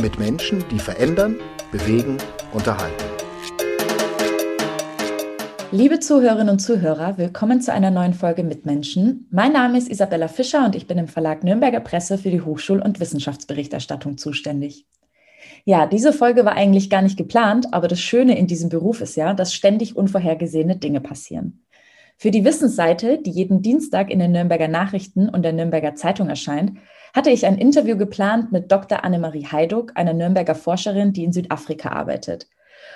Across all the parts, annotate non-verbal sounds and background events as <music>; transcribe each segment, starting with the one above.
mit Menschen, die verändern, bewegen, unterhalten. Liebe Zuhörerinnen und Zuhörer, willkommen zu einer neuen Folge Mitmenschen. Mein Name ist Isabella Fischer und ich bin im Verlag Nürnberger Presse für die Hochschul- und Wissenschaftsberichterstattung zuständig. Ja, diese Folge war eigentlich gar nicht geplant, aber das Schöne in diesem Beruf ist ja, dass ständig unvorhergesehene Dinge passieren. Für die Wissensseite, die jeden Dienstag in den Nürnberger Nachrichten und der Nürnberger Zeitung erscheint, hatte ich ein Interview geplant mit Dr. Annemarie Heiduck, einer Nürnberger Forscherin, die in Südafrika arbeitet.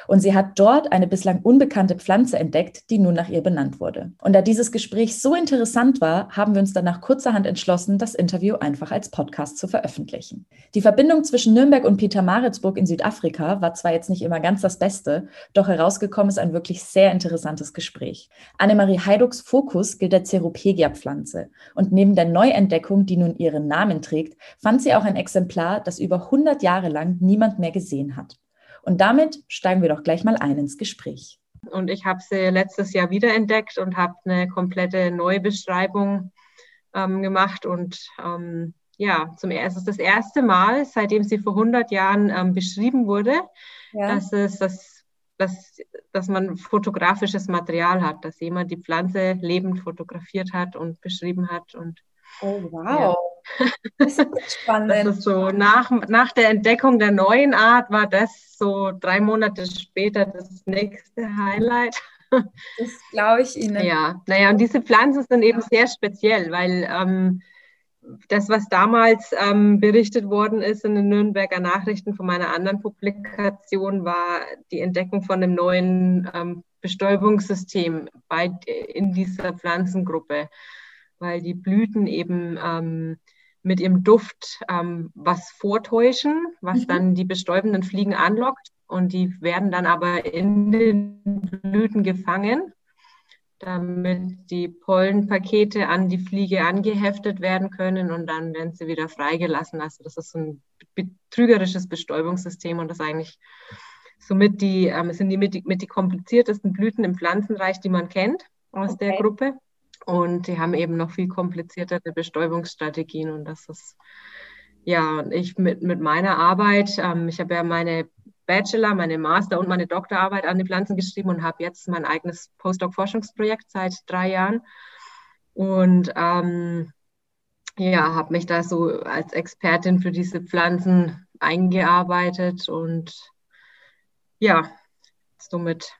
Und sie hat dort eine bislang unbekannte Pflanze entdeckt, die nun nach ihr benannt wurde. Und da dieses Gespräch so interessant war, haben wir uns dann nach kurzerhand entschlossen, das Interview einfach als Podcast zu veröffentlichen. Die Verbindung zwischen Nürnberg und Pietermaritzburg in Südafrika war zwar jetzt nicht immer ganz das Beste, doch herausgekommen ist ein wirklich sehr interessantes Gespräch. Annemarie Heiducks Fokus gilt der Ceropegia-Pflanze. Und neben der Neuentdeckung, die nun ihren Namen trägt, fand sie auch ein Exemplar, das über 100 Jahre lang niemand mehr gesehen hat. Und damit steigen wir doch gleich mal ein ins Gespräch. Und ich habe sie letztes Jahr wiederentdeckt und habe eine komplette Neubeschreibung ähm, gemacht. Und ähm, ja, zum ersten, das erste Mal, seitdem sie vor 100 Jahren ähm, beschrieben wurde, ja. dass, es, dass, dass, dass man fotografisches Material hat, dass jemand die Pflanze lebend fotografiert hat und beschrieben hat. Und Oh, wow. Ja. Das ist spannend. Das ist so, nach, nach der Entdeckung der neuen Art war das so drei Monate später das nächste Highlight. Das glaube ich Ihnen. Ja, naja, und diese Pflanzen sind eben sehr speziell, weil ähm, das, was damals ähm, berichtet worden ist in den Nürnberger Nachrichten von meiner anderen Publikation, war die Entdeckung von einem neuen ähm, Bestäubungssystem bei, in dieser Pflanzengruppe weil die Blüten eben ähm, mit ihrem Duft ähm, was vortäuschen, was mhm. dann die bestäubenden Fliegen anlockt. Und die werden dann aber in den Blüten gefangen, damit die Pollenpakete an die Fliege angeheftet werden können und dann werden sie wieder freigelassen. Also das ist ein betrügerisches Bestäubungssystem und das eigentlich somit die, ähm, sind die mit, die mit die kompliziertesten Blüten im Pflanzenreich, die man kennt aus okay. der Gruppe. Und die haben eben noch viel kompliziertere Bestäubungsstrategien. Und das ist, ja, ich mit, mit meiner Arbeit, ähm, ich habe ja meine Bachelor, meine Master und meine Doktorarbeit an die Pflanzen geschrieben und habe jetzt mein eigenes Postdoc-Forschungsprojekt seit drei Jahren. Und ähm, ja, habe mich da so als Expertin für diese Pflanzen eingearbeitet und ja, somit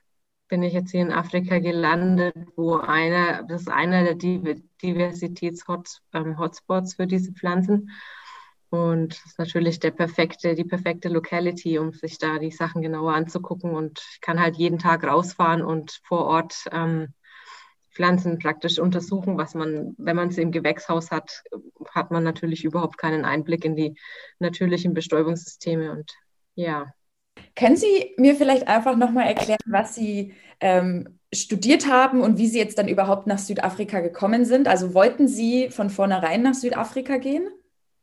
bin ich jetzt hier in Afrika gelandet, wo einer, das ist einer der Diversitäts-Hotspots ähm, für diese Pflanzen. Und das ist natürlich der perfekte, die perfekte Locality, um sich da die Sachen genauer anzugucken. Und ich kann halt jeden Tag rausfahren und vor Ort ähm, Pflanzen praktisch untersuchen, was man, wenn man sie im Gewächshaus hat, hat man natürlich überhaupt keinen Einblick in die natürlichen Bestäubungssysteme. Und ja, können Sie mir vielleicht einfach nochmal erklären, was Sie ähm, studiert haben und wie Sie jetzt dann überhaupt nach Südafrika gekommen sind? Also wollten Sie von vornherein nach Südafrika gehen?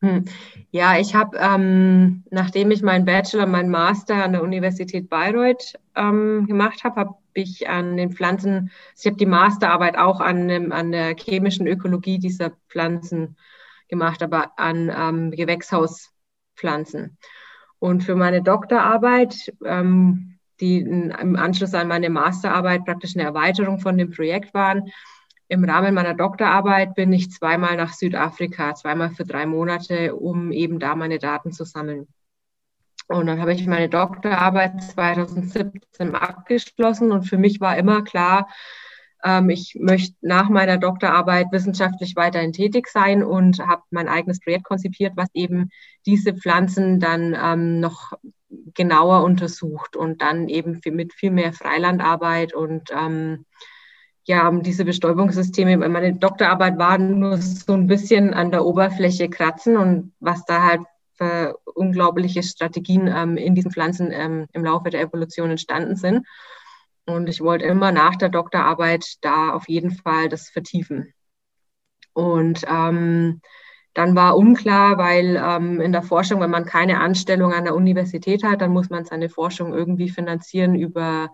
Hm. Ja, ich habe, ähm, nachdem ich meinen Bachelor, meinen Master an der Universität Bayreuth ähm, gemacht habe, habe ich an den Pflanzen, ich habe die Masterarbeit auch an, dem, an der chemischen Ökologie dieser Pflanzen gemacht, aber an ähm, Gewächshauspflanzen. Und für meine Doktorarbeit, ähm, die im Anschluss an meine Masterarbeit praktisch eine Erweiterung von dem Projekt waren, im Rahmen meiner Doktorarbeit bin ich zweimal nach Südafrika, zweimal für drei Monate, um eben da meine Daten zu sammeln. Und dann habe ich meine Doktorarbeit 2017 abgeschlossen und für mich war immer klar, ich möchte nach meiner Doktorarbeit wissenschaftlich weiterhin tätig sein und habe mein eigenes Projekt konzipiert, was eben diese Pflanzen dann ähm, noch genauer untersucht und dann eben mit viel mehr Freilandarbeit und ähm, ja, diese Bestäubungssysteme, meine Doktorarbeit war nur so ein bisschen an der Oberfläche kratzen und was da halt für unglaubliche Strategien ähm, in diesen Pflanzen ähm, im Laufe der Evolution entstanden sind. Und ich wollte immer nach der Doktorarbeit da auf jeden Fall das vertiefen. Und ähm, dann war unklar, weil ähm, in der Forschung, wenn man keine Anstellung an der Universität hat, dann muss man seine Forschung irgendwie finanzieren über,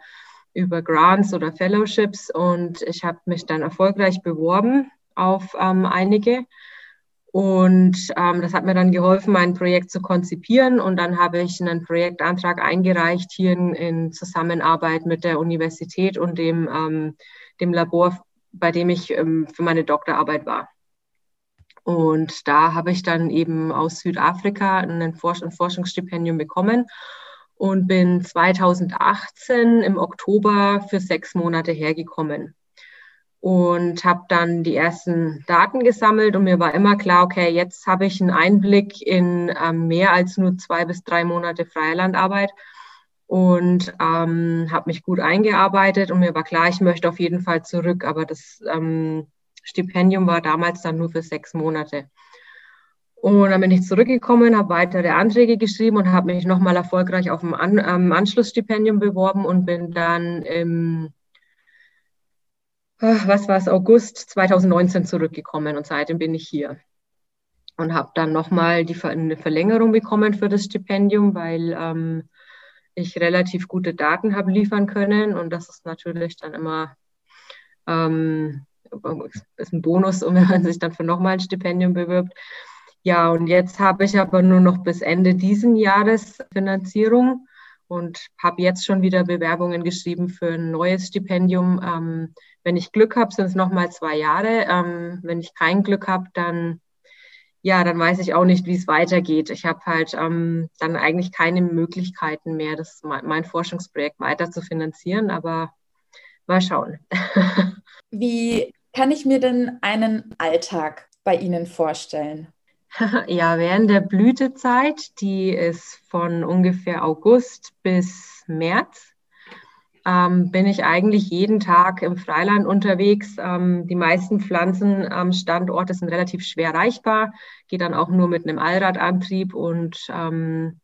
über Grants oder Fellowships. Und ich habe mich dann erfolgreich beworben auf ähm, einige. Und ähm, das hat mir dann geholfen, mein Projekt zu konzipieren. Und dann habe ich einen Projektantrag eingereicht hier in, in Zusammenarbeit mit der Universität und dem, ähm, dem Labor, bei dem ich ähm, für meine Doktorarbeit war. Und da habe ich dann eben aus Südafrika ein, Forsch ein Forschungsstipendium bekommen und bin 2018 im Oktober für sechs Monate hergekommen und habe dann die ersten Daten gesammelt und mir war immer klar, okay, jetzt habe ich einen Einblick in ähm, mehr als nur zwei bis drei Monate Freilandarbeit und ähm, habe mich gut eingearbeitet und mir war klar, ich möchte auf jeden Fall zurück, aber das ähm, Stipendium war damals dann nur für sechs Monate. Und dann bin ich zurückgekommen, habe weitere Anträge geschrieben und habe mich nochmal erfolgreich auf ein An ähm, Anschlussstipendium beworben und bin dann im, was war es, August 2019 zurückgekommen und seitdem bin ich hier. Und habe dann nochmal die, eine Verlängerung bekommen für das Stipendium, weil ähm, ich relativ gute Daten habe liefern können und das ist natürlich dann immer ähm, ist ein Bonus, <laughs> wenn man sich dann für nochmal ein Stipendium bewirbt. Ja, und jetzt habe ich aber nur noch bis Ende diesen Jahres Finanzierung und habe jetzt schon wieder Bewerbungen geschrieben für ein neues Stipendium. Ähm, wenn ich Glück habe, sind es nochmal zwei Jahre. Ähm, wenn ich kein Glück habe, dann ja, dann weiß ich auch nicht, wie es weitergeht. Ich habe halt ähm, dann eigentlich keine Möglichkeiten mehr, das mein Forschungsprojekt weiter zu finanzieren, aber mal schauen. <laughs> Wie kann ich mir denn einen Alltag bei Ihnen vorstellen? <laughs> Ja, während der Blütezeit, die ist von ungefähr August bis März, ähm, bin ich eigentlich jeden Tag im Freiland unterwegs. Ähm, die meisten Pflanzen am Standort sind relativ schwer erreichbar, geht dann auch nur mit einem Allradantrieb und ähm,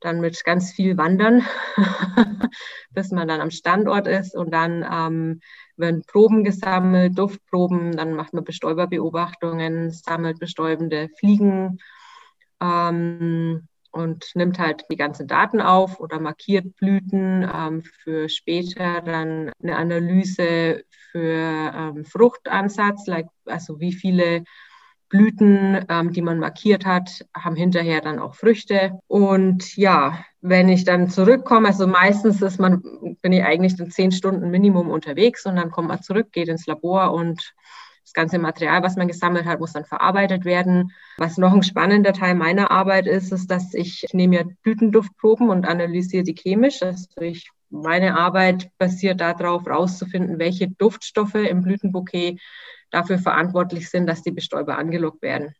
dann mit ganz viel Wandern, <laughs> bis man dann am Standort ist und dann ähm, werden Proben gesammelt, Duftproben, dann macht man Bestäuberbeobachtungen, sammelt bestäubende Fliegen ähm, und nimmt halt die ganzen Daten auf oder markiert Blüten ähm, für später dann eine Analyse für ähm, Fruchtansatz, like, also wie viele Blüten, ähm, die man markiert hat, haben hinterher dann auch Früchte. Und ja, wenn ich dann zurückkomme, also meistens ist man, bin ich eigentlich dann zehn Stunden Minimum unterwegs und dann kommt man zurück, geht ins Labor und das ganze Material, was man gesammelt hat, muss dann verarbeitet werden. Was noch ein spannender Teil meiner Arbeit ist, ist, dass ich, nehme ja Blütenduftproben und analysiere die chemisch. Also ich, meine Arbeit basiert darauf, herauszufinden, welche Duftstoffe im Blütenbouquet dafür verantwortlich sind, dass die Bestäuber angelockt werden.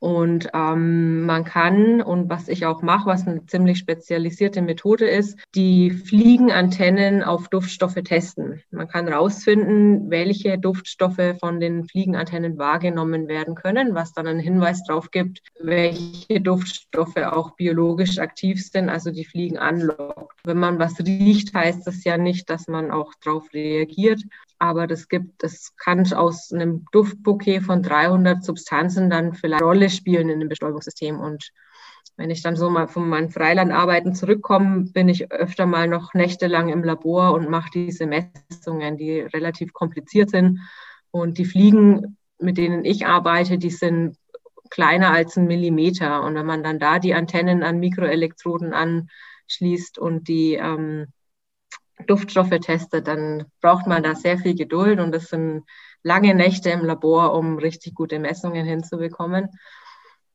Und ähm, man kann, und was ich auch mache, was eine ziemlich spezialisierte Methode ist, die Fliegenantennen auf Duftstoffe testen. Man kann herausfinden, welche Duftstoffe von den Fliegenantennen wahrgenommen werden können, was dann einen Hinweis darauf gibt, welche Duftstoffe auch biologisch aktiv sind, also die Fliegen anlockt. Wenn man was riecht, heißt das ja nicht, dass man auch darauf reagiert. Aber das gibt, das kann aus einem Duftbouquet von 300 Substanzen dann vielleicht Rolle spielen in dem Bestäubungssystem. Und wenn ich dann so mal von meinen Freilandarbeiten zurückkomme, bin ich öfter mal noch nächtelang im Labor und mache diese Messungen, die relativ kompliziert sind. Und die Fliegen, mit denen ich arbeite, die sind kleiner als ein Millimeter. Und wenn man dann da die Antennen an Mikroelektroden anschließt und die ähm, Duftstoffe testet, dann braucht man da sehr viel Geduld und das sind lange Nächte im Labor, um richtig gute Messungen hinzubekommen.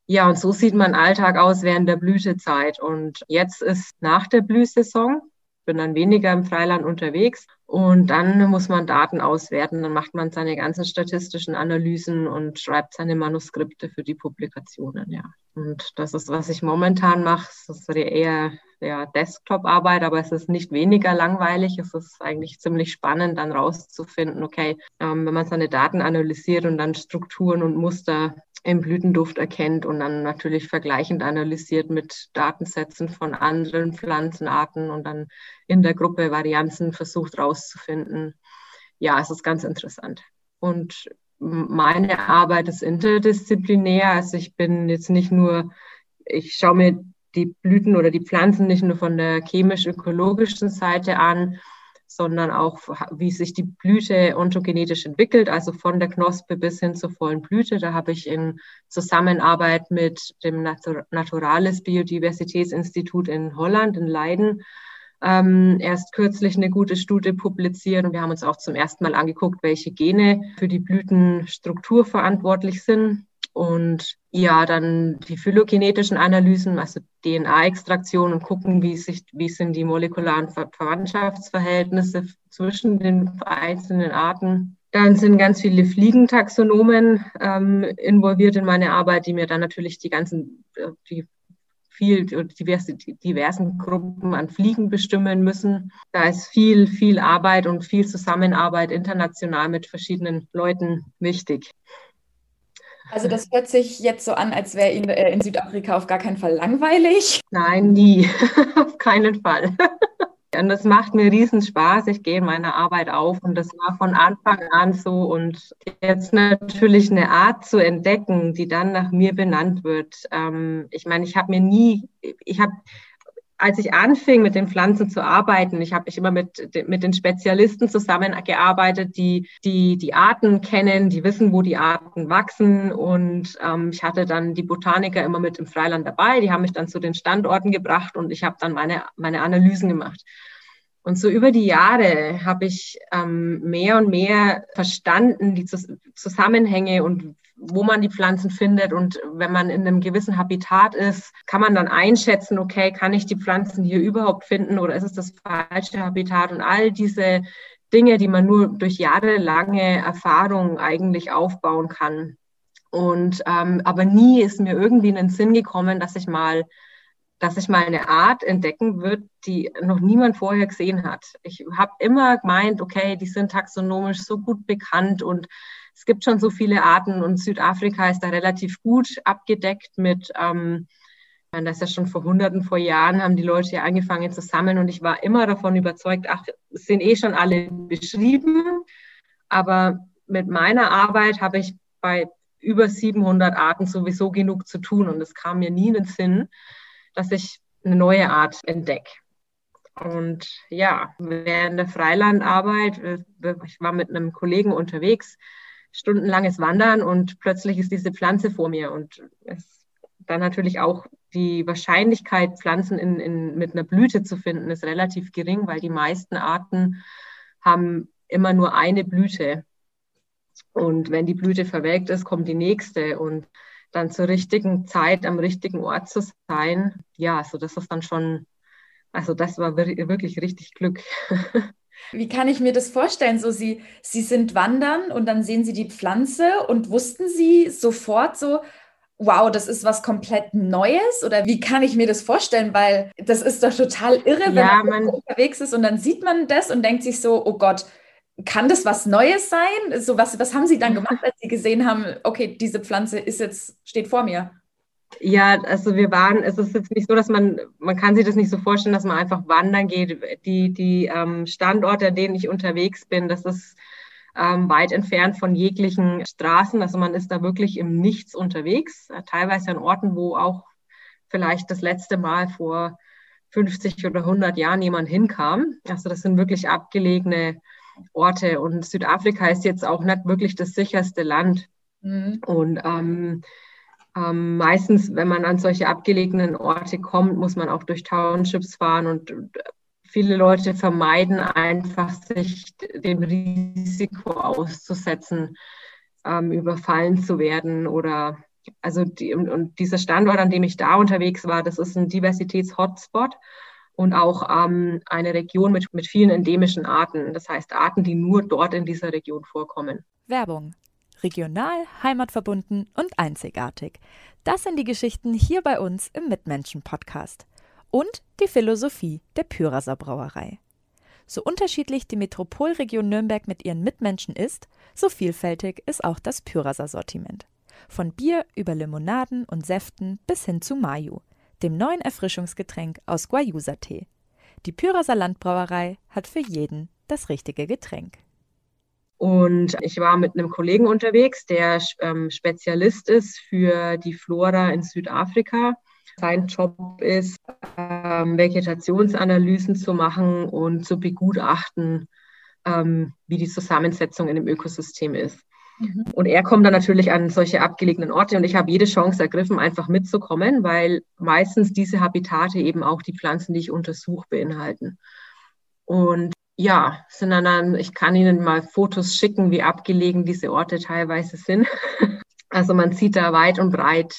Ja, und so sieht mein Alltag aus während der Blütezeit. Und jetzt ist nach der Blühsaison, bin dann weniger im Freiland unterwegs und dann muss man Daten auswerten. Dann macht man seine ganzen statistischen Analysen und schreibt seine Manuskripte für die Publikationen, ja. Und das ist, was ich momentan mache. Das ist eher ja, Desktop-Arbeit, aber es ist nicht weniger langweilig. Es ist eigentlich ziemlich spannend, dann rauszufinden, okay, ähm, wenn man seine Daten analysiert und dann Strukturen und Muster im Blütenduft erkennt und dann natürlich vergleichend analysiert mit Datensätzen von anderen Pflanzenarten und dann in der Gruppe Varianzen versucht rauszufinden. Ja, es ist ganz interessant. Und meine Arbeit ist interdisziplinär. Also ich bin jetzt nicht nur, ich schaue mir die Blüten oder die Pflanzen nicht nur von der chemisch-ökologischen Seite an, sondern auch, wie sich die Blüte ontogenetisch entwickelt, also von der Knospe bis hin zur vollen Blüte. Da habe ich in Zusammenarbeit mit dem Naturalis Biodiversitätsinstitut in Holland, in Leiden, ähm, erst kürzlich eine gute Studie publiziert und wir haben uns auch zum ersten Mal angeguckt, welche Gene für die Blütenstruktur verantwortlich sind. Und ja, dann die phylogenetischen Analysen, also DNA-Extraktion und gucken, wie, sich, wie sind die molekularen Ver Verwandtschaftsverhältnisse zwischen den einzelnen Arten. Dann sind ganz viele Fliegentaxonomen ähm, involviert in meine Arbeit, die mir dann natürlich die ganzen, äh, die viel diverse, diversen Gruppen an Fliegen bestimmen müssen. Da ist viel, viel Arbeit und viel Zusammenarbeit international mit verschiedenen Leuten wichtig. Also das hört sich jetzt so an, als wäre Ihnen äh, in Südafrika auf gar keinen Fall langweilig. Nein, nie. <laughs> auf keinen Fall. <laughs> Und das macht mir riesen Spaß. Ich gehe in meiner Arbeit auf und das war von Anfang an so. Und jetzt natürlich eine Art zu entdecken, die dann nach mir benannt wird. Ähm, ich meine, ich habe mir nie, ich habe als ich anfing, mit den Pflanzen zu arbeiten, ich habe ich immer mit, mit den Spezialisten zusammengearbeitet, die, die die Arten kennen, die wissen, wo die Arten wachsen. Und ähm, ich hatte dann die Botaniker immer mit im Freiland dabei. Die haben mich dann zu den Standorten gebracht und ich habe dann meine, meine Analysen gemacht. Und so über die Jahre habe ich ähm, mehr und mehr verstanden, die Zusammenhänge und wo man die Pflanzen findet. Und wenn man in einem gewissen Habitat ist, kann man dann einschätzen, okay, kann ich die Pflanzen hier überhaupt finden oder ist es das falsche Habitat? Und all diese Dinge, die man nur durch jahrelange Erfahrung eigentlich aufbauen kann. Und ähm, aber nie ist mir irgendwie in den Sinn gekommen, dass ich mal dass ich mal eine Art entdecken wird, die noch niemand vorher gesehen hat. Ich habe immer gemeint, okay, die sind taxonomisch so gut bekannt und es gibt schon so viele Arten und Südafrika ist da relativ gut abgedeckt mit, ähm, das ist ja schon vor Hunderten, vor Jahren haben die Leute ja angefangen zu sammeln und ich war immer davon überzeugt, ach, es sind eh schon alle beschrieben, aber mit meiner Arbeit habe ich bei über 700 Arten sowieso genug zu tun und es kam mir nie in den Sinn, dass ich eine neue Art entdecke. Und ja, während der Freilandarbeit, äh, ich war mit einem Kollegen unterwegs, stundenlanges Wandern und plötzlich ist diese Pflanze vor mir und es dann natürlich auch die Wahrscheinlichkeit, Pflanzen in, in, mit einer Blüte zu finden, ist relativ gering, weil die meisten Arten haben immer nur eine Blüte. Und wenn die Blüte verwelkt ist, kommt die nächste. Und dann zur richtigen Zeit am richtigen Ort zu sein, ja, also das ist dann schon, also das war wirklich richtig Glück. <laughs> Wie kann ich mir das vorstellen? So, Sie, Sie sind wandern und dann sehen Sie die Pflanze und wussten Sie sofort so, wow, das ist was komplett Neues? Oder wie kann ich mir das vorstellen? Weil das ist doch total irre, wenn ja, man, man unterwegs ist und dann sieht man das und denkt sich so, oh Gott, kann das was Neues sein? So was, was haben Sie dann gemacht, als Sie gesehen haben, okay, diese Pflanze ist jetzt, steht vor mir? Ja, also wir waren, es ist jetzt nicht so, dass man, man kann sich das nicht so vorstellen, dass man einfach wandern geht. Die, die ähm, Standorte, an denen ich unterwegs bin, das ist ähm, weit entfernt von jeglichen Straßen. Also man ist da wirklich im Nichts unterwegs, teilweise an Orten, wo auch vielleicht das letzte Mal vor 50 oder 100 Jahren jemand hinkam. Also das sind wirklich abgelegene Orte und Südafrika ist jetzt auch nicht wirklich das sicherste Land. Mhm. Und ähm, ähm, meistens, wenn man an solche abgelegenen Orte kommt, muss man auch durch Townships fahren und viele Leute vermeiden einfach, sich dem Risiko auszusetzen, ähm, überfallen zu werden oder also die, und, und, dieser Standort, an dem ich da unterwegs war, das ist ein Diversitäts-Hotspot und auch ähm, eine Region mit, mit vielen endemischen Arten. Das heißt Arten, die nur dort in dieser Region vorkommen. Werbung regional, heimatverbunden und einzigartig. Das sind die Geschichten hier bei uns im Mitmenschen-Podcast. Und die Philosophie der Pyraser Brauerei. So unterschiedlich die Metropolregion Nürnberg mit ihren Mitmenschen ist, so vielfältig ist auch das Pyraser Sortiment. Von Bier über Limonaden und Säften bis hin zu Mayu, dem neuen Erfrischungsgetränk aus Guayusa-Tee. Die Pyraser Landbrauerei hat für jeden das richtige Getränk. Und ich war mit einem Kollegen unterwegs, der ähm, Spezialist ist für die Flora in Südafrika. Sein Job ist, ähm, Vegetationsanalysen zu machen und zu begutachten, ähm, wie die Zusammensetzung in dem Ökosystem ist. Mhm. Und er kommt dann natürlich an solche abgelegenen Orte und ich habe jede Chance ergriffen, einfach mitzukommen, weil meistens diese Habitate eben auch die Pflanzen, die ich untersuche, beinhalten. Und ja, sind dann, dann, ich kann Ihnen mal Fotos schicken, wie abgelegen diese Orte teilweise sind. <laughs> Also man sieht da weit und breit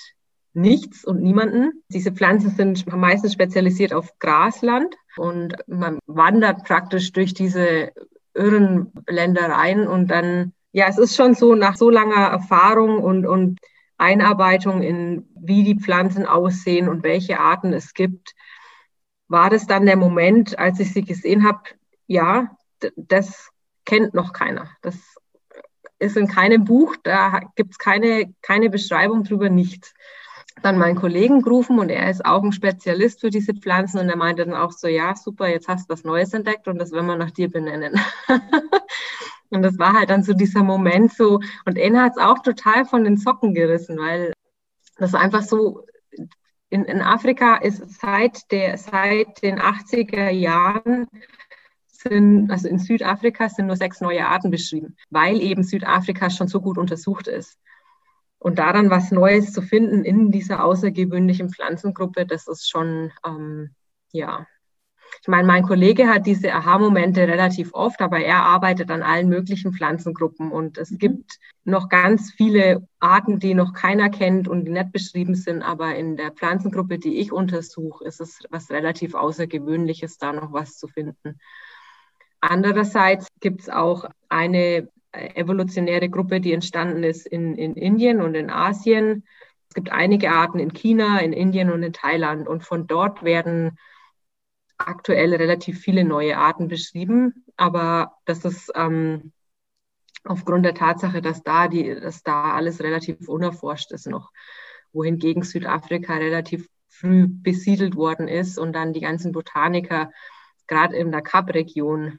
nichts und niemanden. Diese Pflanzen sind meistens spezialisiert auf Grasland und man wandert praktisch durch diese irren Ländereien und dann, ja, es ist schon so nach so langer Erfahrung und, und Einarbeitung in, wie die Pflanzen aussehen und welche Arten es gibt, war das dann der Moment, als ich sie gesehen habe, ja, das kennt noch keiner. Das ist in keinem Buch, da gibt es keine, keine Beschreibung drüber, nichts. Dann meinen Kollegen gerufen und er ist auch ein Spezialist für diese Pflanzen und er meinte dann auch so, ja, super, jetzt hast du was Neues entdeckt und das werden wir nach dir benennen. <laughs> und das war halt dann so dieser Moment so, und er hat es auch total von den Socken gerissen, weil das einfach so, in, in Afrika ist seit, der, seit den 80er Jahren sind, also in Südafrika sind nur sechs neue Arten beschrieben, weil eben Südafrika schon so gut untersucht ist. Und daran was Neues zu finden in dieser außergewöhnlichen Pflanzengruppe, das ist schon, ähm, ja. Ich meine, mein Kollege hat diese Aha-Momente relativ oft, aber er arbeitet an allen möglichen Pflanzengruppen und es mhm. gibt noch ganz viele Arten, die noch keiner kennt und die nicht beschrieben sind, aber in der Pflanzengruppe, die ich untersuche, ist es was relativ Außergewöhnliches, da noch was zu finden. Andererseits gibt es auch eine evolutionäre Gruppe, die entstanden ist in, in Indien und in Asien. Es gibt einige Arten in China, in Indien und in Thailand. Und von dort werden aktuell relativ viele neue Arten beschrieben. Aber das ist ähm, aufgrund der Tatsache, dass da, die, dass da alles relativ unerforscht ist noch. Wohingegen Südafrika relativ früh besiedelt worden ist und dann die ganzen Botaniker gerade in der Kap-Region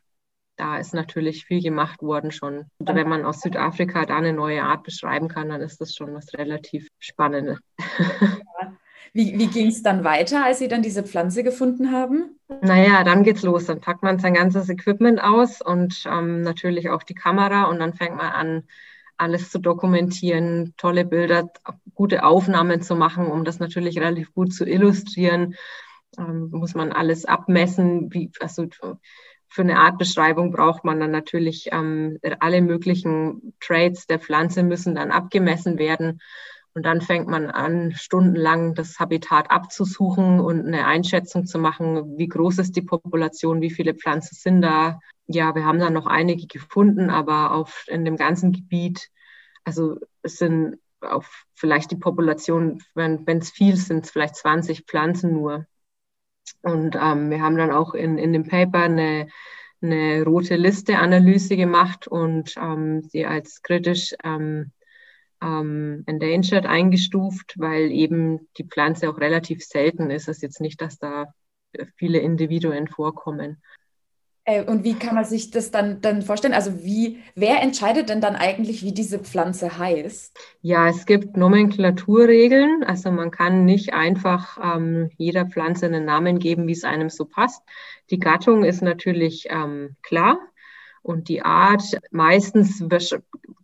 da ist natürlich viel gemacht worden schon. Und wenn man aus Südafrika da eine neue Art beschreiben kann, dann ist das schon was relativ Spannendes. <laughs> Wie, wie ging es dann weiter, als Sie dann diese Pflanze gefunden haben? Naja, dann geht's los. Dann packt man sein ganzes Equipment aus und ähm, natürlich auch die Kamera und dann fängt man an, alles zu dokumentieren, tolle Bilder, gute Aufnahmen zu machen, um das natürlich relativ gut zu illustrieren. Ähm, muss man alles abmessen, wie, also für eine Artbeschreibung braucht man dann natürlich ähm, alle möglichen Traits der Pflanze müssen dann abgemessen werden. Und dann fängt man an, stundenlang das Habitat abzusuchen und eine Einschätzung zu machen, wie groß ist die Population, wie viele Pflanzen sind da. Ja, wir haben da noch einige gefunden, aber auf, in dem ganzen Gebiet, also es sind auf vielleicht die Population, wenn es viel sind, vielleicht 20 Pflanzen nur. Und ähm, wir haben dann auch in, in dem Paper eine, eine rote Liste-Analyse gemacht und ähm, sie als kritisch ähm, ähm, endangered eingestuft, weil eben die Pflanze auch relativ selten ist. Es ist jetzt nicht, dass da viele Individuen vorkommen. Äh, und wie kann man sich das dann, dann vorstellen? Also wie, wer entscheidet denn dann eigentlich, wie diese Pflanze heißt? Ja, es gibt Nomenklaturregeln. Also man kann nicht einfach ähm, jeder Pflanze einen Namen geben, wie es einem so passt. Die Gattung ist natürlich ähm, klar. Und die Art, meistens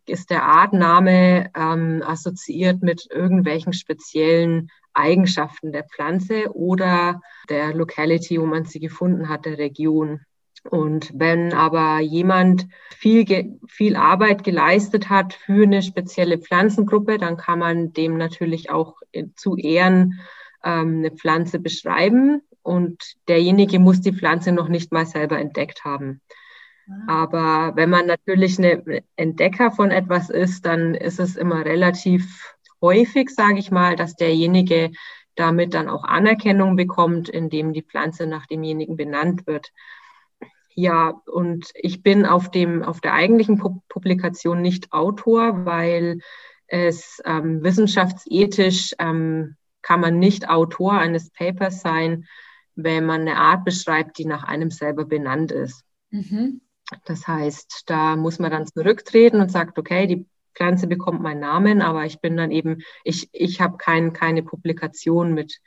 ist der Artname ähm, assoziiert mit irgendwelchen speziellen Eigenschaften der Pflanze oder der Locality, wo man sie gefunden hat, der Region. Und wenn aber jemand viel, viel Arbeit geleistet hat für eine spezielle Pflanzengruppe, dann kann man dem natürlich auch zu Ehren ähm, eine Pflanze beschreiben und derjenige muss die Pflanze noch nicht mal selber entdeckt haben. Ah. Aber wenn man natürlich eine Entdecker von etwas ist, dann ist es immer relativ häufig, sage ich mal, dass derjenige damit dann auch Anerkennung bekommt, indem die Pflanze nach demjenigen benannt wird. Ja, und ich bin auf dem, auf der eigentlichen Publikation nicht Autor, weil es ähm, wissenschaftsethisch ähm, kann man nicht Autor eines Papers sein, wenn man eine Art beschreibt, die nach einem selber benannt ist. Mhm. Das heißt, da muss man dann zurücktreten und sagt, okay, die Pflanze bekommt meinen Namen, aber ich bin dann eben, ich, ich habe kein, keine Publikation mit,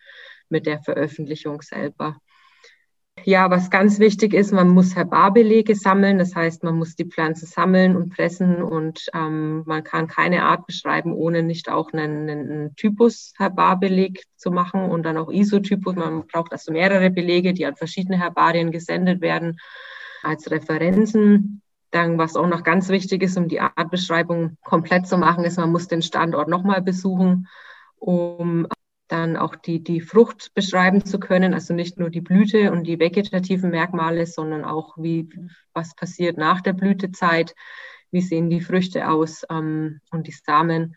mit der Veröffentlichung selber. Ja, was ganz wichtig ist, man muss Herbarbelege sammeln. Das heißt, man muss die Pflanze sammeln und pressen und ähm, man kann keine Art beschreiben, ohne nicht auch einen, einen Typus Herbarbeleg zu machen und dann auch Isotypus. Man braucht also mehrere Belege, die an verschiedene Herbarien gesendet werden als Referenzen. Dann, was auch noch ganz wichtig ist, um die Artbeschreibung komplett zu machen, ist, man muss den Standort nochmal besuchen, um dann auch die, die Frucht beschreiben zu können, also nicht nur die Blüte und die vegetativen Merkmale, sondern auch, wie, was passiert nach der Blütezeit, wie sehen die Früchte aus ähm, und die Samen.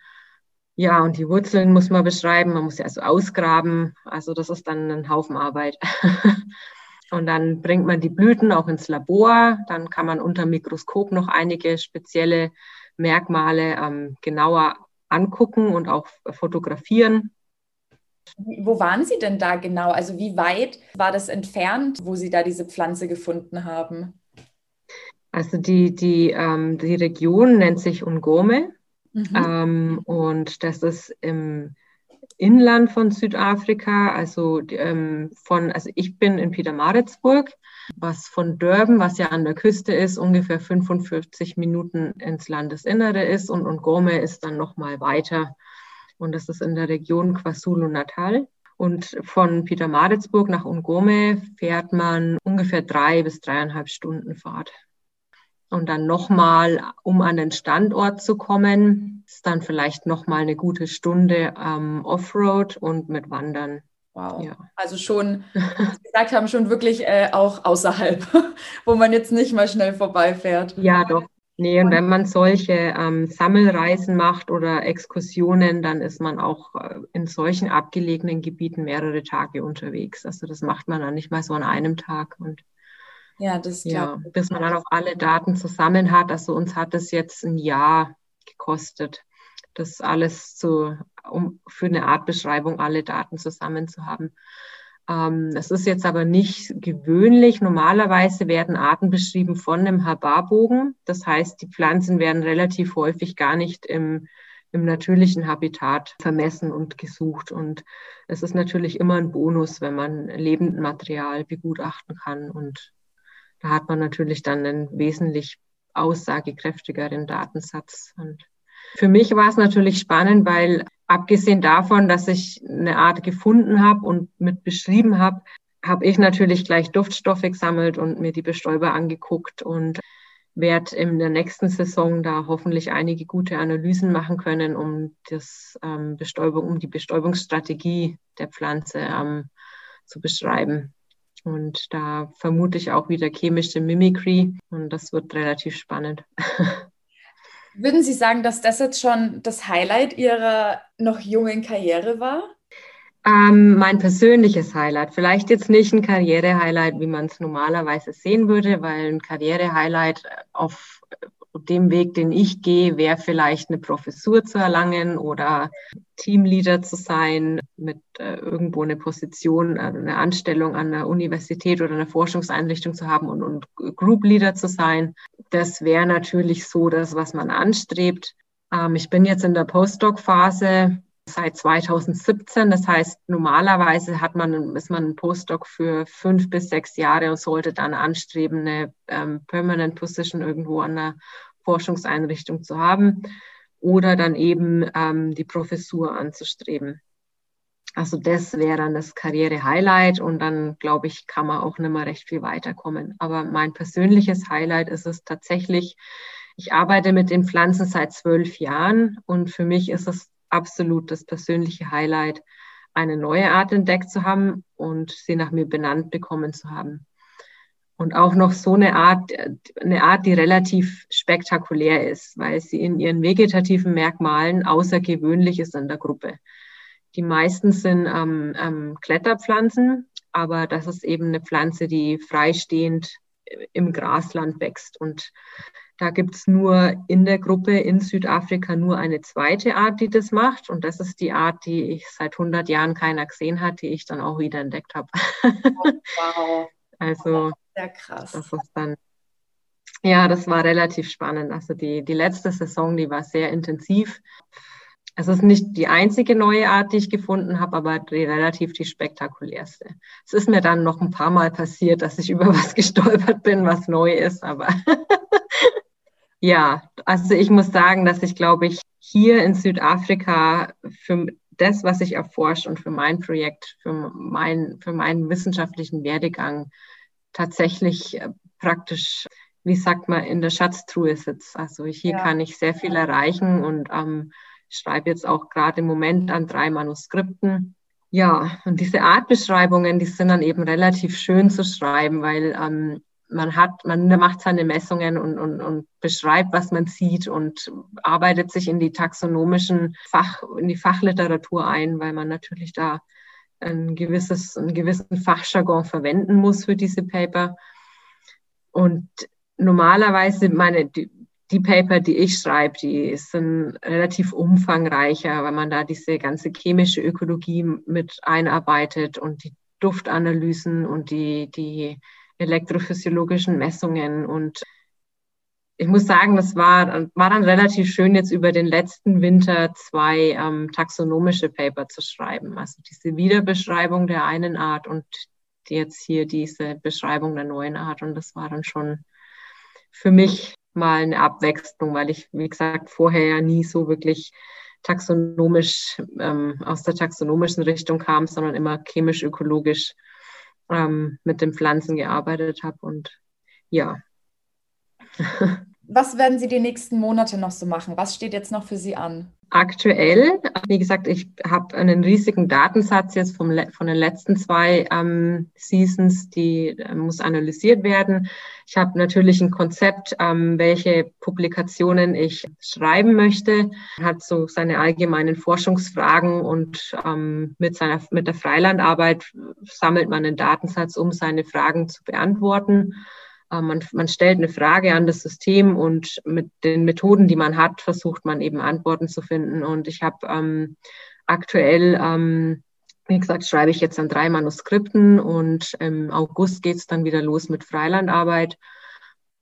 Ja, und die Wurzeln muss man beschreiben, man muss sie also ausgraben, also das ist dann ein Haufen Arbeit. <laughs> und dann bringt man die Blüten auch ins Labor, dann kann man unter Mikroskop noch einige spezielle Merkmale ähm, genauer angucken und auch fotografieren. Wo waren Sie denn da genau? Also wie weit war das entfernt, wo Sie da diese Pflanze gefunden haben? Also die, die, ähm, die Region nennt sich Ungome mhm. ähm, und das ist im Inland von Südafrika, also ähm, von, also ich bin in Pietermaritzburg, was von Durban, was ja an der Küste ist, ungefähr 45 Minuten ins Landesinnere ist und Ungome ist dann nochmal weiter und das ist in der Region KwaZulu-Natal. Und von Pietermaritzburg nach Ungome fährt man ungefähr drei bis dreieinhalb Stunden Fahrt. Und dann nochmal, um an den Standort zu kommen, ist dann vielleicht nochmal eine gute Stunde ähm, Offroad und mit Wandern. Wow. Ja. Also schon, wie Sie gesagt haben, schon wirklich äh, auch außerhalb, <laughs> wo man jetzt nicht mal schnell vorbeifährt. Ja, doch. Nee, und wenn man solche ähm, Sammelreisen macht oder Exkursionen, dann ist man auch äh, in solchen abgelegenen Gebieten mehrere Tage unterwegs. Also das macht man dann nicht mal so an einem Tag. Und ja, das ja, bis man dann auch alle Daten zusammen hat. Also uns hat es jetzt ein Jahr gekostet, das alles zu, um für eine Artbeschreibung alle Daten zusammen zu haben. Ähm, das ist jetzt aber nicht gewöhnlich. Normalerweise werden Arten beschrieben von einem Herbarbogen. Das heißt, die Pflanzen werden relativ häufig gar nicht im, im natürlichen Habitat vermessen und gesucht. Und es ist natürlich immer ein Bonus, wenn man lebenden Material begutachten kann. Und da hat man natürlich dann einen wesentlich aussagekräftigeren Datensatz. Und für mich war es natürlich spannend, weil abgesehen davon, dass ich eine Art gefunden habe und mit beschrieben habe, habe ich natürlich gleich Duftstoffe gesammelt und mir die Bestäuber angeguckt und werde in der nächsten Saison da hoffentlich einige gute Analysen machen können, um das ähm, Bestäubung, um die Bestäubungsstrategie der Pflanze ähm, zu beschreiben. Und da vermute ich auch wieder chemische Mimicry und das wird relativ spannend. <laughs> Würden Sie sagen, dass das jetzt schon das Highlight Ihrer noch jungen Karriere war? Ähm, mein persönliches Highlight. Vielleicht jetzt nicht ein Karriere-Highlight, wie man es normalerweise sehen würde, weil ein Karriere-Highlight auf dem Weg, den ich gehe, wäre vielleicht eine Professur zu erlangen oder Teamleader zu sein, mit äh, irgendwo eine Position, äh, eine Anstellung an einer Universität oder einer Forschungseinrichtung zu haben und, und Group zu sein. Das wäre natürlich so das, was man anstrebt. Ähm, ich bin jetzt in der Postdoc-Phase seit 2017. Das heißt, normalerweise hat man, ist man ein Postdoc für fünf bis sechs Jahre und sollte dann anstreben, eine ähm, Permanent Position irgendwo an einer Forschungseinrichtung zu haben oder dann eben ähm, die Professur anzustreben. Also das wäre dann das Karriere-Highlight und dann, glaube ich, kann man auch nicht mehr recht viel weiterkommen. Aber mein persönliches Highlight ist es tatsächlich, ich arbeite mit den Pflanzen seit zwölf Jahren und für mich ist es absolut das persönliche Highlight, eine neue Art entdeckt zu haben und sie nach mir benannt bekommen zu haben. Und auch noch so eine Art, eine Art, die relativ spektakulär ist, weil sie in ihren vegetativen Merkmalen außergewöhnlich ist in der Gruppe. Die meisten sind ähm, ähm, Kletterpflanzen, aber das ist eben eine Pflanze, die freistehend im Grasland wächst. Und Da gibt es nur in der Gruppe in Südafrika nur eine zweite Art, die das macht. Und das ist die Art, die ich seit 100 Jahren keiner gesehen hat, die ich dann auch wieder entdeckt habe. wow. <laughs> Also, sehr krass. Das ist dann, ja, das war relativ spannend. Also die, die letzte Saison, die war sehr intensiv. Es ist nicht die einzige neue Art, die ich gefunden habe, aber die relativ die spektakulärste. Es ist mir dann noch ein paar Mal passiert, dass ich <laughs> über was gestolpert bin, was neu ist, aber <laughs> ja, also ich muss sagen, dass ich glaube ich hier in Südafrika für das, was ich erforscht und für mein Projekt, für, mein, für meinen wissenschaftlichen Werdegang tatsächlich äh, praktisch, wie sagt man, in der Schatztruhe sitze. Also hier ja. kann ich sehr viel erreichen und ähm, schreibe jetzt auch gerade im Moment an drei Manuskripten. Ja, und diese Artbeschreibungen, die sind dann eben relativ schön zu schreiben, weil ähm, man hat, man macht seine Messungen und, und, und beschreibt, was man sieht und arbeitet sich in die taxonomischen Fach, in die Fachliteratur ein, weil man natürlich da ein gewisses, einen gewissen Fachjargon verwenden muss für diese Paper. Und normalerweise meine, die, die Paper, die ich schreibe, die sind relativ umfangreicher, weil man da diese ganze chemische Ökologie mit einarbeitet und die Duftanalysen und die, die elektrophysiologischen Messungen. Und ich muss sagen, das war, war dann relativ schön, jetzt über den letzten Winter zwei ähm, taxonomische Paper zu schreiben. Also diese Wiederbeschreibung der einen Art und jetzt hier diese Beschreibung der neuen Art. Und das war dann schon für mich mal eine Abwechslung, weil ich, wie gesagt, vorher ja nie so wirklich taxonomisch ähm, aus der taxonomischen Richtung kam, sondern immer chemisch-ökologisch ähm, mit den Pflanzen gearbeitet habe. Und ja. <laughs> Was werden Sie die nächsten Monate noch so machen? Was steht jetzt noch für Sie an? Aktuell, wie gesagt, ich habe einen riesigen Datensatz jetzt vom, von den letzten zwei ähm, Seasons, die äh, muss analysiert werden. Ich habe natürlich ein Konzept, ähm, welche Publikationen ich schreiben möchte. Hat so seine allgemeinen Forschungsfragen und ähm, mit seiner mit der Freilandarbeit sammelt man einen Datensatz, um seine Fragen zu beantworten. Äh, man, man stellt eine Frage an das System und mit den Methoden, die man hat, versucht man eben Antworten zu finden. Und ich habe ähm, aktuell, ähm, wie gesagt, schreibe ich jetzt an drei Manuskripten und im August geht es dann wieder los mit Freilandarbeit.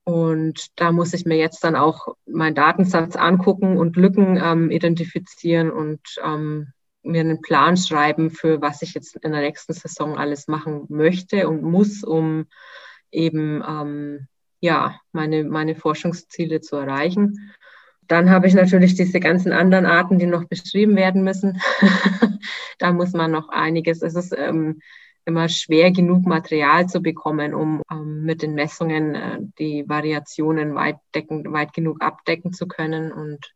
Und da muss ich mir jetzt dann auch meinen Datensatz angucken und Lücken ähm, identifizieren und ähm, mir einen Plan schreiben, für was ich jetzt in der nächsten Saison alles machen möchte und muss, um eben ähm, ja, meine, meine Forschungsziele zu erreichen. Dann habe ich natürlich diese ganzen anderen Arten, die noch beschrieben werden müssen. <laughs> da muss man noch einiges. Es ist ähm, immer schwer genug Material zu bekommen, um ähm, mit den Messungen äh, die Variationen weit, decken, weit genug abdecken zu können. Und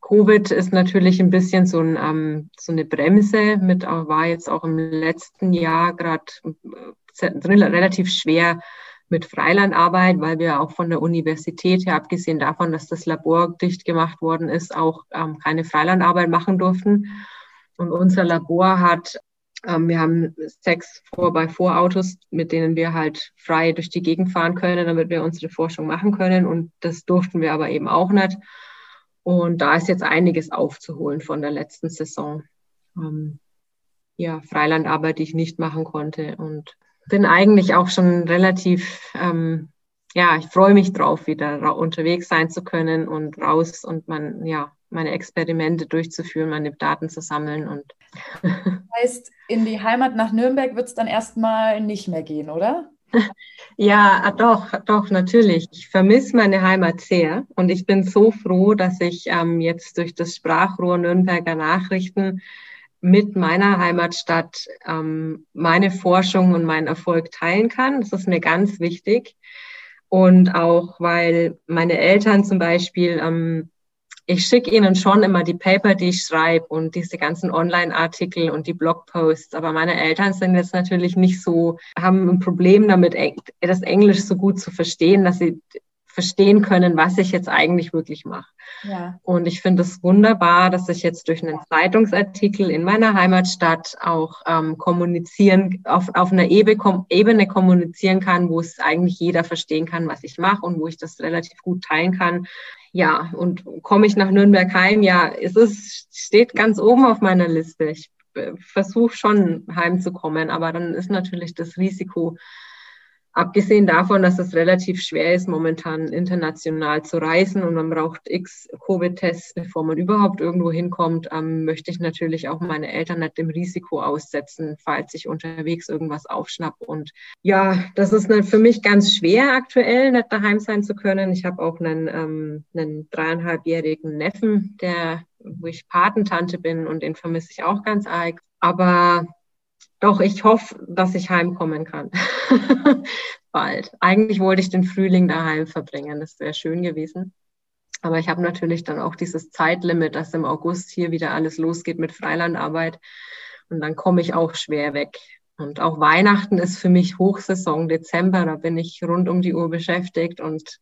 Covid ist natürlich ein bisschen so, ein, ähm, so eine Bremse mit, war jetzt auch im letzten Jahr gerade äh, relativ schwer mit Freilandarbeit, weil wir auch von der Universität her, abgesehen davon, dass das Labor dicht gemacht worden ist, auch ähm, keine Freilandarbeit machen durften. Und unser Labor hat, ähm, wir haben sechs 4x4-Autos, mit denen wir halt frei durch die Gegend fahren können, damit wir unsere Forschung machen können. Und das durften wir aber eben auch nicht. Und da ist jetzt einiges aufzuholen von der letzten Saison. Ähm, ja, Freilandarbeit, die ich nicht machen konnte. Und bin eigentlich auch schon relativ, ähm, ja, ich freue mich drauf, wieder unterwegs sein zu können und raus und man, ja, meine Experimente durchzuführen, meine Daten zu sammeln und. <laughs> heißt, in die Heimat nach Nürnberg wird es dann erstmal nicht mehr gehen, oder? <laughs> Ja, doch, doch, natürlich. Ich vermisse meine Heimat sehr und ich bin so froh, dass ich ähm, jetzt durch das Sprachrohr Nürnberger Nachrichten mit meiner Heimatstadt ähm, meine Forschung und meinen Erfolg teilen kann. Das ist mir ganz wichtig. Und auch, weil meine Eltern zum Beispiel, ähm, ich schicke ihnen schon immer die Paper, die ich schreibe und diese ganzen Online-Artikel und die Blogposts. Aber meine Eltern sind jetzt natürlich nicht so, haben ein Problem damit, das Englisch so gut zu verstehen, dass sie verstehen können, was ich jetzt eigentlich wirklich mache. Ja. Und ich finde es wunderbar, dass ich jetzt durch einen Zeitungsartikel in meiner Heimatstadt auch ähm, kommunizieren, auf, auf einer Ebene kommunizieren kann, wo es eigentlich jeder verstehen kann, was ich mache und wo ich das relativ gut teilen kann. Ja, und komme ich nach Nürnberg heim? Ja, es ist, steht ganz oben auf meiner Liste. Ich äh, versuche schon heimzukommen, aber dann ist natürlich das Risiko, Abgesehen davon, dass es relativ schwer ist, momentan international zu reisen und man braucht x Covid-Tests, bevor man überhaupt irgendwo hinkommt, ähm, möchte ich natürlich auch meine Eltern nicht dem Risiko aussetzen, falls ich unterwegs irgendwas aufschnapp. Und ja, das ist für mich ganz schwer aktuell, nicht daheim sein zu können. Ich habe auch einen, ähm, einen dreieinhalbjährigen Neffen, der, wo ich Patentante bin und den vermisse ich auch ganz arg. Aber doch, ich hoffe, dass ich heimkommen kann. <laughs> Bald. Eigentlich wollte ich den Frühling daheim verbringen. Das wäre schön gewesen. Aber ich habe natürlich dann auch dieses Zeitlimit, dass im August hier wieder alles losgeht mit Freilandarbeit. Und dann komme ich auch schwer weg. Und auch Weihnachten ist für mich Hochsaison, Dezember. Da bin ich rund um die Uhr beschäftigt und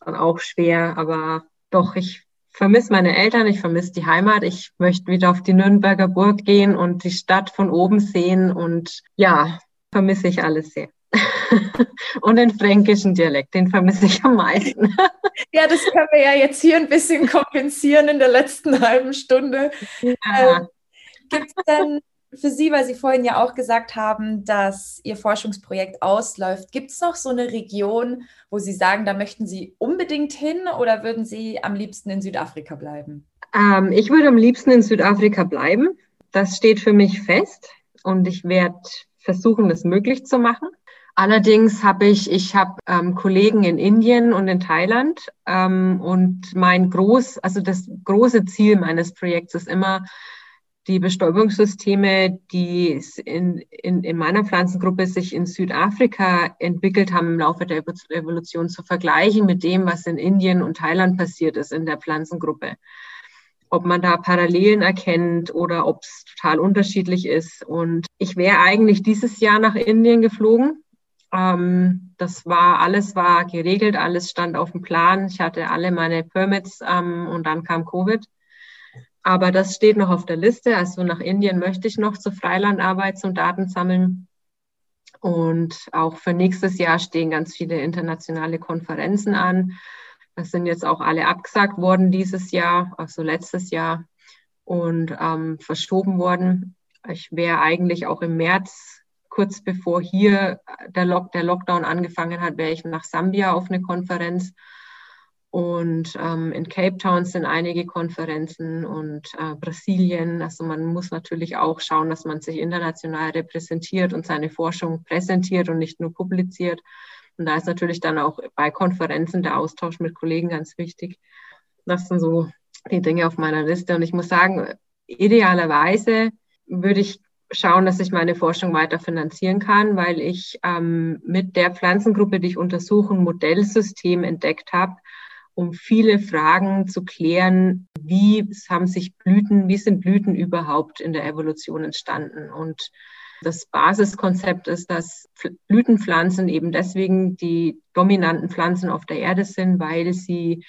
dann auch schwer. Aber doch, ich vermisse meine Eltern, ich vermisse die Heimat, ich möchte wieder auf die Nürnberger Burg gehen und die Stadt von oben sehen und ja, vermisse ich alles sehr. <laughs> und den fränkischen Dialekt, den vermisse ich am meisten. <laughs> ja, das können wir ja jetzt hier ein bisschen kompensieren in der letzten halben Stunde. Ja. Ähm, Gibt es denn für Sie, weil Sie vorhin ja auch gesagt haben, dass Ihr Forschungsprojekt ausläuft, gibt es noch so eine Region, wo Sie sagen, da möchten Sie unbedingt hin oder würden Sie am liebsten in Südafrika bleiben? Ähm, ich würde am liebsten in Südafrika bleiben. Das steht für mich fest und ich werde versuchen, das möglich zu machen. Allerdings habe ich, ich habe ähm, Kollegen in Indien und in Thailand ähm, und mein groß, also das große Ziel meines Projekts ist immer, die Bestäubungssysteme, die in, in, in meiner Pflanzengruppe sich in Südafrika entwickelt haben im Laufe der Evolution zu vergleichen mit dem, was in Indien und Thailand passiert ist in der Pflanzengruppe. Ob man da Parallelen erkennt oder ob es total unterschiedlich ist. Und ich wäre eigentlich dieses Jahr nach Indien geflogen. Ähm, das war, alles war geregelt, alles stand auf dem Plan. Ich hatte alle meine Permits ähm, und dann kam Covid. Aber das steht noch auf der Liste. Also nach Indien möchte ich noch zur Freilandarbeit zum Datensammeln. Und auch für nächstes Jahr stehen ganz viele internationale Konferenzen an. Das sind jetzt auch alle abgesagt worden dieses Jahr, also letztes Jahr und ähm, verschoben worden. Ich wäre eigentlich auch im März, kurz bevor hier der, Lock, der Lockdown angefangen hat, wäre ich nach Sambia auf eine Konferenz und ähm, in Cape Town sind einige Konferenzen und äh, Brasilien. Also man muss natürlich auch schauen, dass man sich international repräsentiert und seine Forschung präsentiert und nicht nur publiziert. Und da ist natürlich dann auch bei Konferenzen der Austausch mit Kollegen ganz wichtig. Das sind so die Dinge auf meiner Liste. Und ich muss sagen, idealerweise würde ich schauen, dass ich meine Forschung weiter finanzieren kann, weil ich ähm, mit der Pflanzengruppe, die ich untersuche, ein Modellsystem entdeckt habe, um viele Fragen zu klären, wie haben sich Blüten, wie sind Blüten überhaupt in der Evolution entstanden? Und das Basiskonzept ist, dass Blütenpflanzen eben deswegen die dominanten Pflanzen auf der Erde sind, weil sie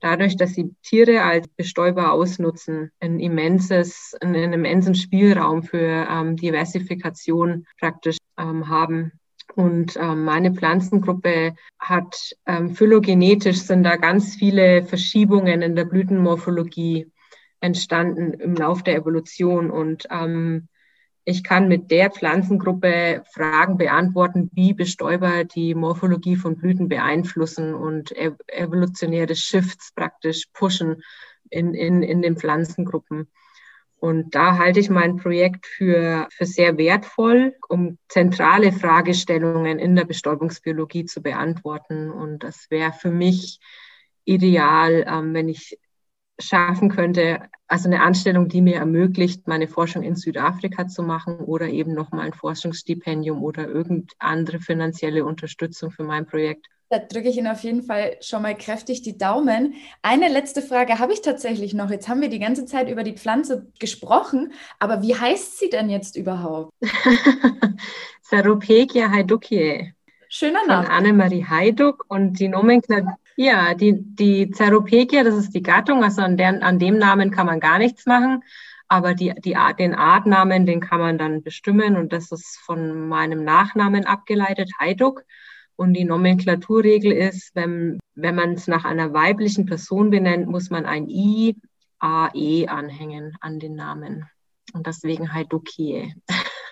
dadurch, dass sie Tiere als Bestäuber ausnutzen, ein immenses, einen immensen Spielraum für ähm, Diversifikation praktisch ähm, haben. Und ähm, meine Pflanzengruppe hat ähm, phylogenetisch sind da ganz viele Verschiebungen in der Blütenmorphologie entstanden im Lauf der Evolution. Und ähm, ich kann mit der Pflanzengruppe Fragen beantworten, wie Bestäuber die Morphologie von Blüten beeinflussen und evolutionäre Shifts praktisch pushen in, in, in den Pflanzengruppen. Und da halte ich mein Projekt für, für sehr wertvoll, um zentrale Fragestellungen in der Bestäubungsbiologie zu beantworten. Und das wäre für mich ideal, ähm, wenn ich schaffen könnte, also eine Anstellung, die mir ermöglicht, meine Forschung in Südafrika zu machen oder eben nochmal ein Forschungsstipendium oder irgendeine andere finanzielle Unterstützung für mein Projekt. Da drücke ich Ihnen auf jeden Fall schon mal kräftig die Daumen. Eine letzte Frage habe ich tatsächlich noch. Jetzt haben wir die ganze Zeit über die Pflanze gesprochen, aber wie heißt sie denn jetzt überhaupt? <laughs> Sarupegia haidukiae. Schöner Name. Von Annemarie Haiduk und die Nomenklatur, Ja, die, die Ceropegia, das ist die Gattung, also an, der, an dem Namen kann man gar nichts machen, aber die, die Art, den Artnamen, den kann man dann bestimmen und das ist von meinem Nachnamen abgeleitet, Heiduk. Und die Nomenklaturregel ist, wenn, wenn man es nach einer weiblichen Person benennt, muss man ein I, A, E anhängen an den Namen. Und deswegen Haidukie.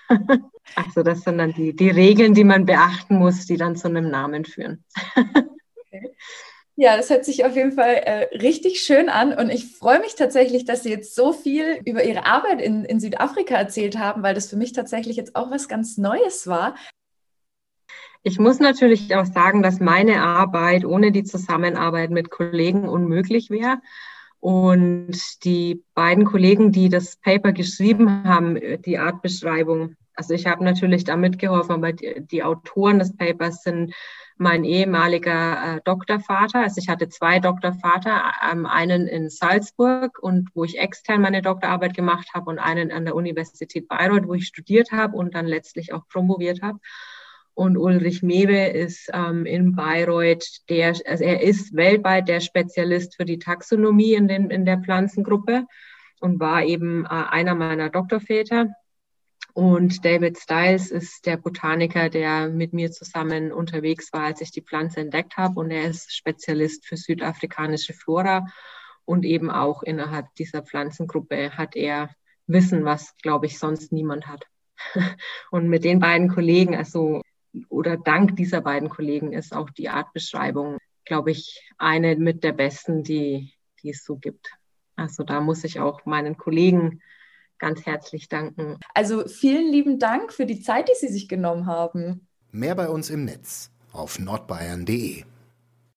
<laughs> also das sind dann die, die Regeln, die man beachten muss, die dann zu einem Namen führen. Ja, das hört sich auf jeden Fall äh, richtig schön an und ich freue mich tatsächlich, dass Sie jetzt so viel über Ihre Arbeit in, in Südafrika erzählt haben, weil das für mich tatsächlich jetzt auch was ganz Neues war. Ich muss natürlich auch sagen, dass meine Arbeit ohne die Zusammenarbeit mit Kollegen unmöglich wäre. Und die beiden Kollegen, die das Paper geschrieben haben, die Artbeschreibung, also ich habe natürlich da mitgeholfen, aber die, die Autoren des Papers sind mein ehemaliger äh, Doktorvater. Also ich hatte zwei Doktorvater, ähm, einen in Salzburg und wo ich extern meine Doktorarbeit gemacht habe und einen an der Universität Bayreuth, wo ich studiert habe und dann letztlich auch promoviert habe. Und Ulrich Mewe ist ähm, in Bayreuth der, also er ist weltweit der Spezialist für die Taxonomie in, den, in der Pflanzengruppe und war eben äh, einer meiner Doktorväter. Und David Stiles ist der Botaniker, der mit mir zusammen unterwegs war, als ich die Pflanze entdeckt habe. Und er ist Spezialist für südafrikanische Flora. Und eben auch innerhalb dieser Pflanzengruppe hat er Wissen, was, glaube ich, sonst niemand hat. <laughs> Und mit den beiden Kollegen, also oder dank dieser beiden Kollegen ist auch die Artbeschreibung, glaube ich, eine mit der besten, die, die es so gibt. Also da muss ich auch meinen Kollegen ganz herzlich danken. Also vielen lieben Dank für die Zeit, die Sie sich genommen haben. Mehr bei uns im Netz auf nordbayern.de.